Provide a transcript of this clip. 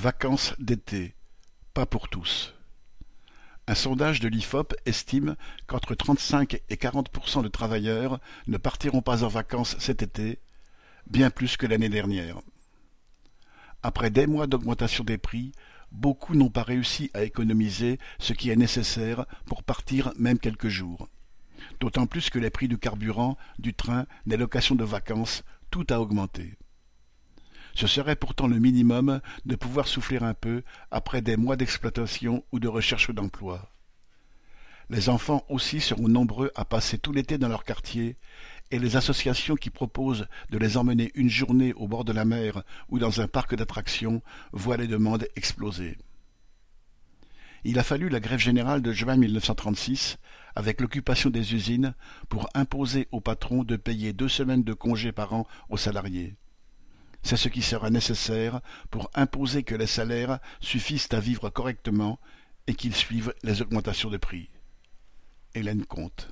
Vacances d'été, pas pour tous. Un sondage de l'IFOP estime qu'entre 35 et 40% de travailleurs ne partiront pas en vacances cet été, bien plus que l'année dernière. Après des mois d'augmentation des prix, beaucoup n'ont pas réussi à économiser ce qui est nécessaire pour partir même quelques jours. D'autant plus que les prix du carburant, du train, des locations de vacances, tout a augmenté. Ce serait pourtant le minimum de pouvoir souffler un peu après des mois d'exploitation ou de recherche d'emploi. Les enfants aussi seront nombreux à passer tout l'été dans leur quartier, et les associations qui proposent de les emmener une journée au bord de la mer ou dans un parc d'attractions voient les demandes exploser. Il a fallu la grève générale de juin 1936, avec l'occupation des usines, pour imposer aux patrons de payer deux semaines de congés par an aux salariés. C'est ce qui sera nécessaire pour imposer que les salaires suffisent à vivre correctement et qu'ils suivent les augmentations de prix. Hélène Comte